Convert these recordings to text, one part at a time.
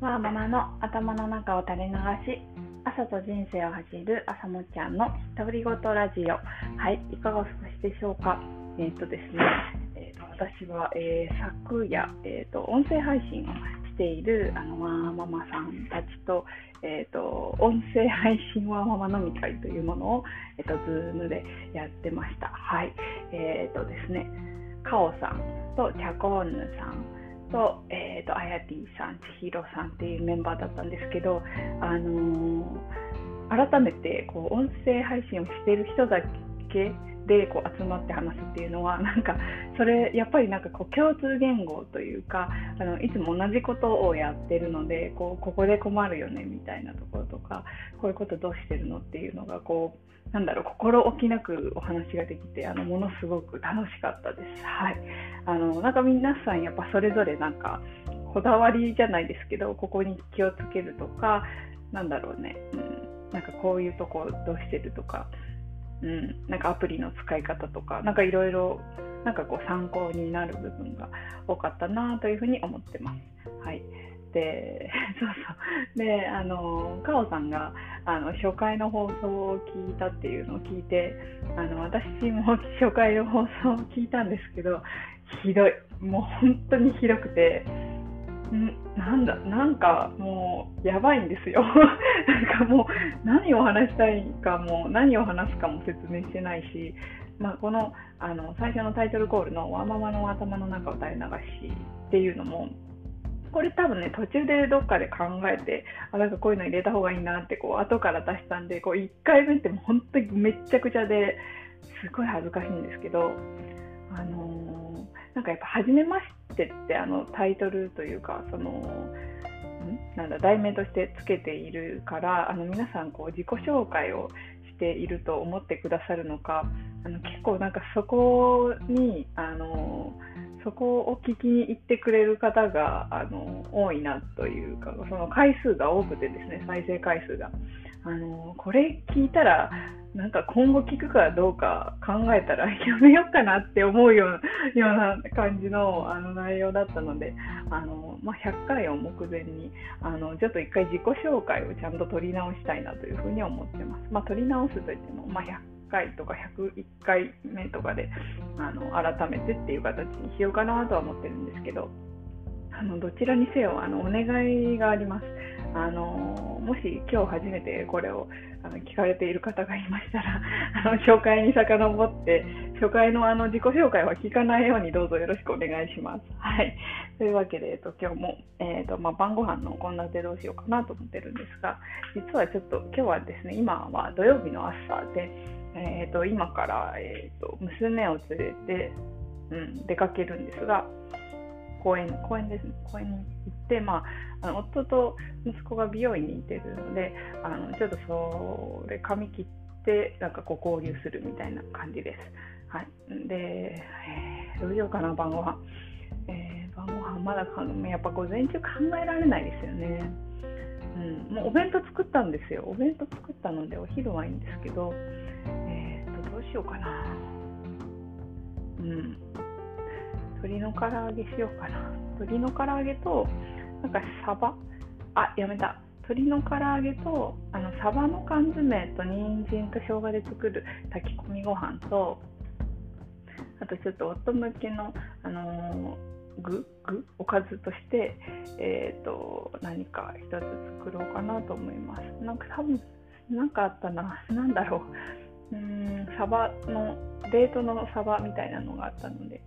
わーママの頭の中を垂れ流し朝と人生を走る朝もちゃんの独り言ラジオ。はいいかがお過ごしでしょうか？えっ、とですね、えーと、私は、えー、昨夜、えーと、音声配信をしているあのワーママさんたちと,、えーと、音声配信ワーママ飲み会というものを、えー、と Zoom でやってました。はいえっ、ー、とですねカオさんとチャコーヌさんと,、ーと、あやてぃさん千尋さんっていうメンバーだったんですけど、あのー、改めてこう音声配信をしている人だけでこう集まって話すっていうのは なんかそれやっぱりなんかこう共通言語というかあのいつも同じことをやってるのでこうここで困るよねみたいなところとかこういうことどうしてるのっていうのがこうなんだろう心置きなくお話ができてあのものすごく楽しかったです。はい、あのなんか皆さんやっぱそれぞれなんかこだわりじゃないですけどここに気をつけるとかなんだろうね、うん、なんかこういうとこどうしてるとか、うん、なんかアプリの使い方とか。なんかいろいろなんかこう参考になる部分が多かったなというふうに思ってます。はい。で そうそう。であのカオさんがあの初回の放送を聞いたっていうのを聞いてあの私も初回の放送を聞いたんですけどひどい。もう本当にひどくて。なんだなんかもうやばいんですよ。なんかもう何を話したいかも何を話すかも説明してないし、まあ、このあの最初のタイトルコールの「ワンママの頭の中を垂れ流し」っていうのもこれ多分ね途中でどっかで考えてあなんかこういうの入れた方がいいなってこう後から出したんでこう1回目ってもう本当にめっちゃくちゃですごい恥ずかしいんですけどあのー、なんかやっぱ「初めまして」ってあのタイトルというかそのなんだ題名としてつけているからあの皆さんこう自己紹介をしていると思ってくださるのかあの結構なんかそこにあのそこを聞きに行ってくれる方があの多いなというかその回数が多くてですね再生回数が。あのこれ聞いたらなんか今後聞くかどうか考えたら やめようかなって思うような感じのあの内容だったのであの、まあ、100回を目前にあのちょっと一回自己紹介をちゃんと取り直したいなというふうに思ってます。まあ、取り直すといっても、まあ、100回とか101回目とかであの改めてっていう形にしようかなとは思ってるんですけどあのどちらにせよあのお願いがあります。あのもし今日初めてこれをあの聞かれている方がいましたら あの紹介に遡って初回のあの自己紹介は聞かないようにどうぞよろしくお願いします。はい、というわけで、えっと、今日も、えーとまあ、晩ご飯の献立どうしようかなと思ってるんですが実はちょっと今日はですね今は土曜日の朝でえーと、今から、えーと、娘を連れて、うん、出かけるんですが公園公園ですね公園に行って、まあ、あの夫と息子が美容院に行ってるのであのちょっとそれ髪切ってなんかこう交流するみたいな感じです。はい、で、えー、どうしようかな晩ご飯、えー、晩ご飯まだやっぱ午前中考えられないですよね。うん、もうお弁当作ったんですよ。お弁当作ったのでお昼はいいんですけど、えー、とどうしようかな。うん。鶏の唐揚げしようかな。鶏の唐揚げと、なんかサバ？あ、やめた。鶏の唐揚げと、あの、サバの缶詰と人参と生姜で作る炊き込みご飯と、あとちょっと夫向けの、あのー、具？具？おかずとして、えっ、ー、と、何か一つ作ろうかなと思います。なんか多分、なんかあったな。なんだろう。うんサバのデートのサバみたいなのがあったので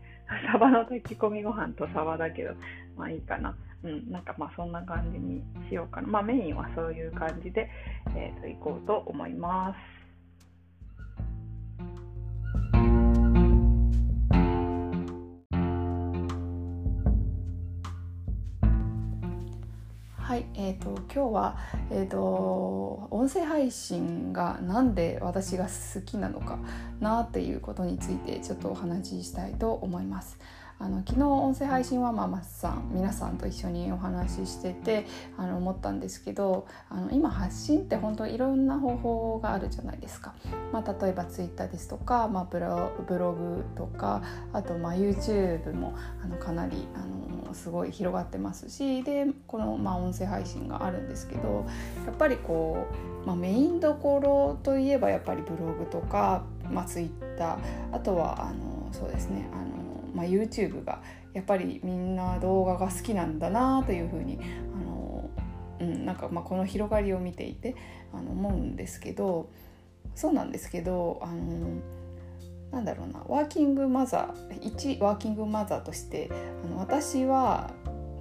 サバの炊き込みご飯とサバだけどまあいいかな。うんなんかまあそんな感じにしようかな。まあメインはそういう感じで、えー、といこうと思います。はい、えーと、今日は、えーと、音声配信が何で私が好きなのかなっていうことについてちょっとお話ししたいと思います。あの昨日音声配信はママさん皆さんと一緒にお話ししててあの思ったんですけどあの今発信って本当いろんな方法があるじゃないですか。まあ、例えばツイッターですとか、まあ、ブロブログとかあとまあ YouTube もあのかなりあのすごい広がってますしでこのまあ音声配信があるんですけどやっぱりこう、まあ、メインどころといえばやっぱりブログとか、まあ、ツイッターあとはあのそうですねあの、まあ、YouTube がやっぱりみんな動画が好きなんだなというふうにあの、うん、なんかまあこの広がりを見ていてあの思うんですけどそうなんですけどあのなんだろうなワーキングマザー一ワーキングマザーとしてあの私は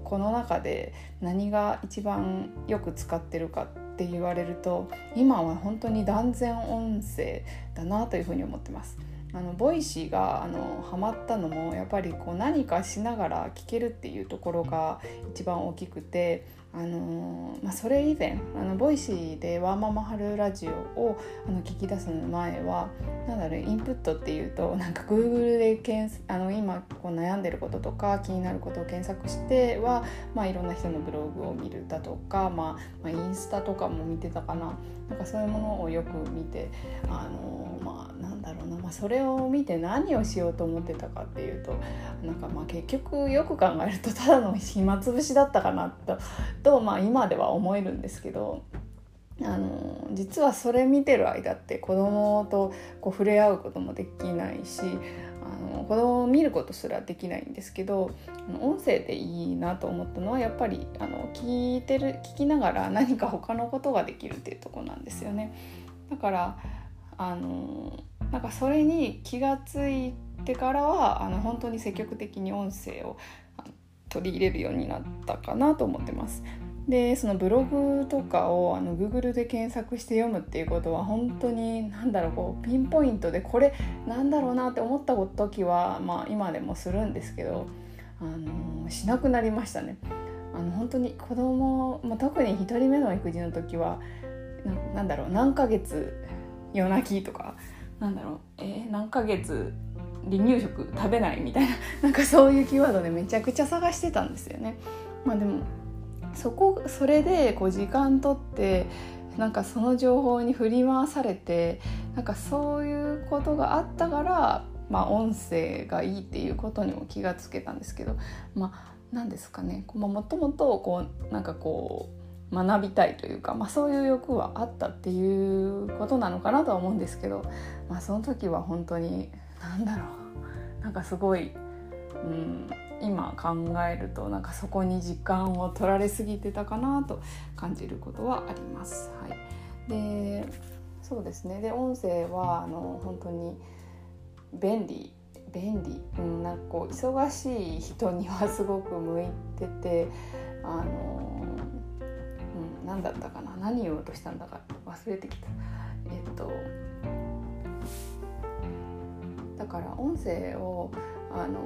この中で何が一番よく使ってるかって言われると今は本当に断然音声だなというふうに思ってます。あのボイシーがあのハマったのもやっぱりこう何かしながら聞けるっていうところが一番大きくてあのまあ、それ以前あのボイシーでワーママハルラジオをあの聞き出す前はなんだろうインプットっていうとなんか Google で検あの今こう悩んでることとか気になることを検索しては、まあ、いろんな人のブログを見るだとか、まあ、まあ、インスタとかも見てたかな。なんかそういうものをよく見てあのまあなんだろうな、まあ、それを見て何をしようと思ってたかっていうとなんかまあ結局よく考えるとただの暇つぶしだったかなとと、まあ、今では思えるんですけどあの実はそれ見てる間って子供とこう触れ合うこともできないしあの子供を見ることすらできないんですけど音声でいいなと思ったのはやっぱりあの聞いてる聞きながら何か他のことができるっていうとこなんですよね。だからあのなんかそれに気がついてからはあの本当に積極的に音声を取り入れるようになったかなと思ってます。でそのブログとかをあの Google で検索して読むっていうことは本当に何だろうこうピンポイントでこれなんだろうなって思った時は、まあ、今でもするんですけど、あのしなくなりましたね。あの本当に子供、まあ、特に1人目の育児の時はなんだろう何ヶ月夜泣きとかなんだろう、えー、何ヶ月離乳食食べないみたいな。なんかそういうキーワードでめちゃくちゃ探してたんですよね。まあ、でもそこそれでこう時間とってなんかその情報に振り回されてなんかそういうことがあったから、まあ、音声がいいっていうことにも気がつけたんですけどまあ何ですかね。もともとこうなんかこう学びたいというか、まあ、そういう欲はあったっていうことなのかなとは思うんですけど、まあ、その時は本当に何だろう。なんかすごい、うん、今考えるとなんかそこに時間を取られすぎてたかなと感じることはあります。はい、でそうですね。で音声はあの本当に便利便利、うん、なんかこう忙しい人にはすごく向いててあの、何だったかな？何言おうとしたんだか？忘れてきた。えっとだから音声をあの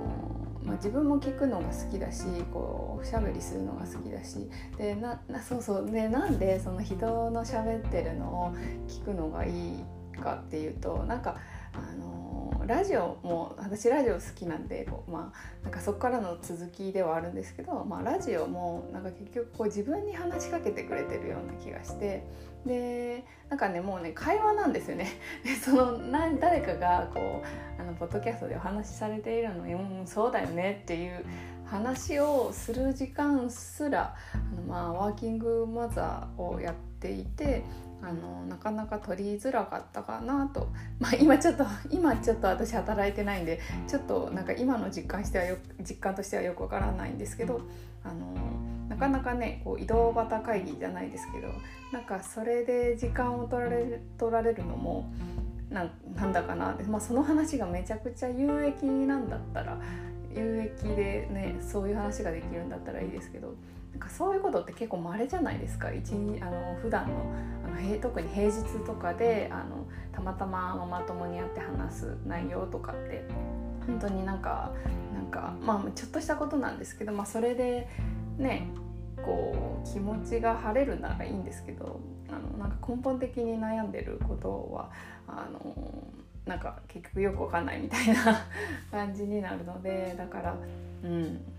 まあ、自分も聞くのが好きだしこうおしゃべりするのが好きだし。でなそうそう。でなんでその人の喋ってるのを聞くのがいいかっていうとなんかあのラジオも私ラジオ好きなんでこう、まあ、なんかそこからの続きではあるんですけど、まあ、ラジオもなんか結局こう自分に話しかけてくれてるような気がしてでなんかねもうね会話なんですよね。でそのな誰かがこうあのポッドキャストでお話しされているのに「うんそうだよね」っていう話をする時間すらあの、まあ、ワーキングマザーをやっていてあのなかなか取りづらかったかなと、まあ、今ちょっと今ちょっと私働いてないんでちょっとなんか今の実感してはよ実感としてはよくわからないんですけどあのなかなかねこう移動型会議じゃないですけどなんかそれで時間を取られる取られるのもななんだかな、まあ、その話がめちゃくちゃ有益なんだったら有益でねそういう話ができるんだったらいいですけどなんかそういうことって結構稀じゃないですか。一あの普段のあの特に平日とかであのたまたまママ友に会って話す内容とかって本当になんかなんかまあちょっとしたことなんですけど、まあ、それでねこう気持ちが晴れるならいいんですけどあのなんか根本的に悩んでることはあのなんか結局よくわかんないみたいな 感じになるのでだからうん。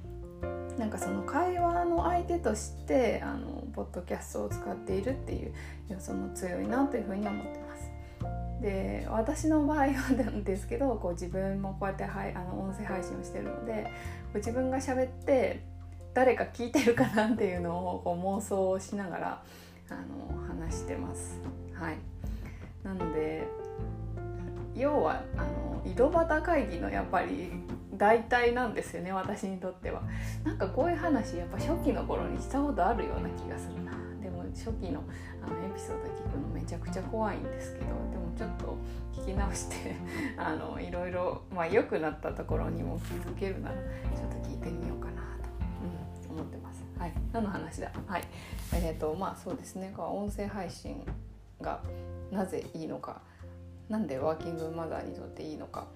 なんかその会話の相手としてあのポッドキャストを使っているっていう要素も強いなというふうに思ってます。で私の場合はなんですけどこう自分もこうやってはいあの音声配信をしてるのでこう自分が喋って誰か聞いてるかなっていうのをこう妄想しながらあの話してます。はい、なので要はあの井戸端会議のやっぱり代替なんですよね私にとっては。なんかこういう話やっぱ初期の頃にしたことあるような気がするな。でも初期のあのエピソード聞くのめちゃくちゃ怖いんですけどでもちょっと聞き直して あのいろいろ、まあ、良くなったところにも気づけるならちょっと聞いてみようかなと、うん、思ってます。はい、何の話だ？はいえーとまあそうですね音声配信がなぜいいのかなんでワーキングマザーにとっていいのか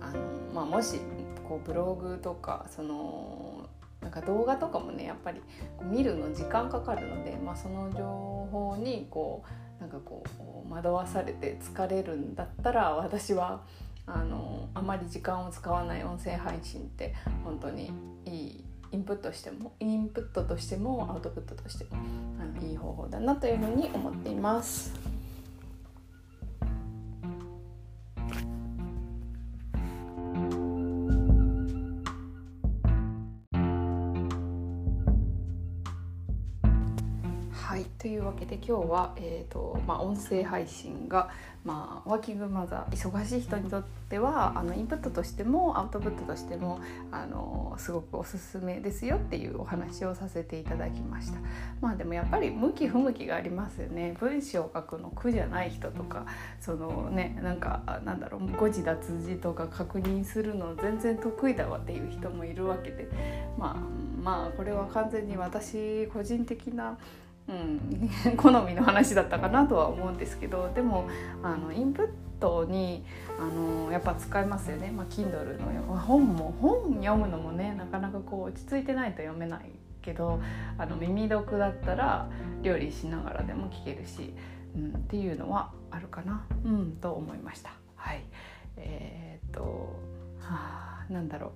あの、まあ、もしこうブログとかそのなんか動画とかもねやっぱり見るの時間かかるので、まあ、その情報にこうなんかこう惑わされて疲れるんだったら私はあのあまり時間を使わない音声配信って本当にいいインプットしてもインプットとしてもアウトプットとしてもあのいい方法だなというふうに思っています。というわけで今日は、えーとまあ、音声配信が、まあ、ワーキングマザー忙しい人にとってはあのインプットとしてもアウトプットとしてもあのすごくおすすめですよっていうお話をさせていただきました。まあでもやっぱり向き不向きがありますよね。文章を書くの苦じゃない人とかそのねなんかなんだろう誤字脱字とか確認するの全然得意だわっていう人もいるわけで。まあまあこれは完全に私個人的な 好みの話だったかなとは思うんですけどでもあのインプットにあのやっぱ使えますよね、まあ、Kindle の本も本読むのもねなかなかこう落ち着いてないと読めないけどあの耳読だったら料理しながらでも聞けるし、うん、っていうのはあるかな、うん、と思いました。はい。えー、っとはなんだろう。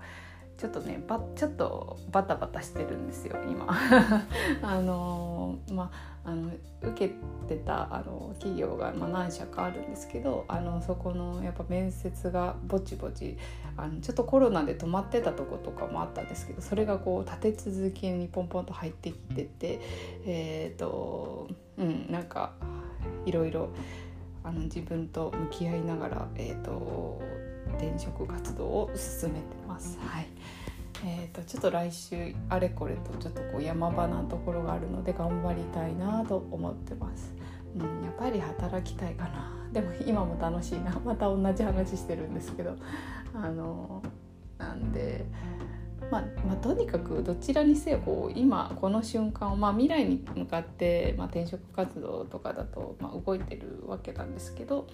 ちょっとねばちょっとバタバタしてるんですよ今。あのまあの受けてたあの企業が、まあ、何社かあるんですけどあのそこのやっぱ面接がぼちぼちあのちょっとコロナで止まってたとことかもあったんですけどそれがこう立て続けにポンポンと入ってきててえっ、ー、とうんなんかいろいろあの自分と向き合いながらえっ、ー、と転職活動を進めてます。はいえーと、ちょっと来週あれこれとちょっとこう山場なところがあるので頑張りたいなと思ってます。うん、やっぱり働きたいかなでも今も楽しいな また同じ話してるんですけどあのなんで、まあ、まあ、とにかくどちらにせよこう今この瞬間を、まあ、未来に向かって、まあ、転職活動とかだと、まあ、動いてるわけなんですけど、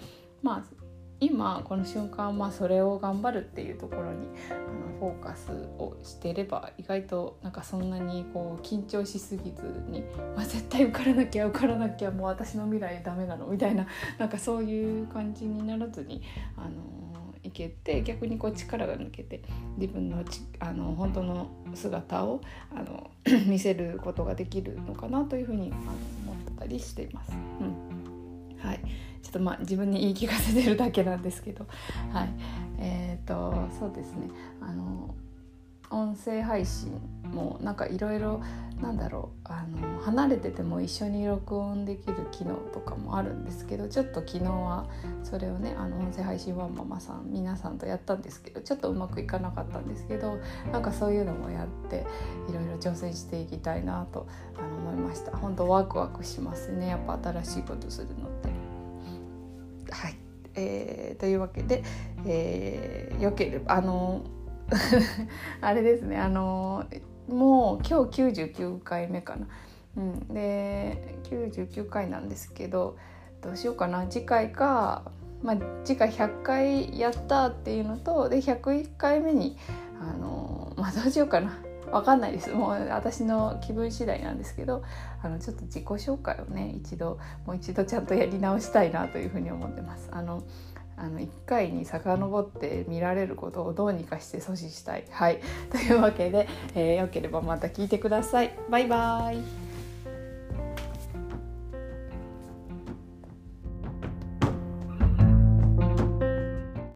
まあ、今この瞬間まあそれを頑張るっていうところにあのフォーカスをしてれば意外となんかそんなにこう緊張しすぎずに、まあ、絶対受からなきゃ受からなきゃもう私の未来ダメなのみたいな なんかそういう感じにならずにあのいけて逆にこう力が抜けて自分のちあの本当の姿をあの 見せることができるのかなというふうに思ったりしています。うんちょっとまあ自分に言い聞かせてるだけなんですけど。はい。えっ、ー、とそうですね。あの音声配信もなんかいろいろなんだろう。あの離れてても一緒に録音できる機能とかもあるんですけどちょっと昨日はそれをねあの音声配信ワンママさん皆さんとやったんですけどちょっとうまくいかなかったんですけどなんかそういうのもやっていろいろ挑戦していきたいなと思いました。本当ワクワクしますね。やっぱ新しいことするのって。はい、えー、というわけで、えー、よければあの あれですねあのもう今日99回目かな。うん、で99回なんですけどどうしようかな。次回か、まあ、次回100回やったっていうのとで101回目にあのまあどうしようかな。わかんないですもう私の気分次第なんですけどあのちょっと自己紹介をね一度もう一度ちゃんとやり直したいなというふうに思ってます。あのあの1回に遡って見られることをどうにかして阻止したい。はい、というわけで、えー、よければまた聞いてください。バイバイ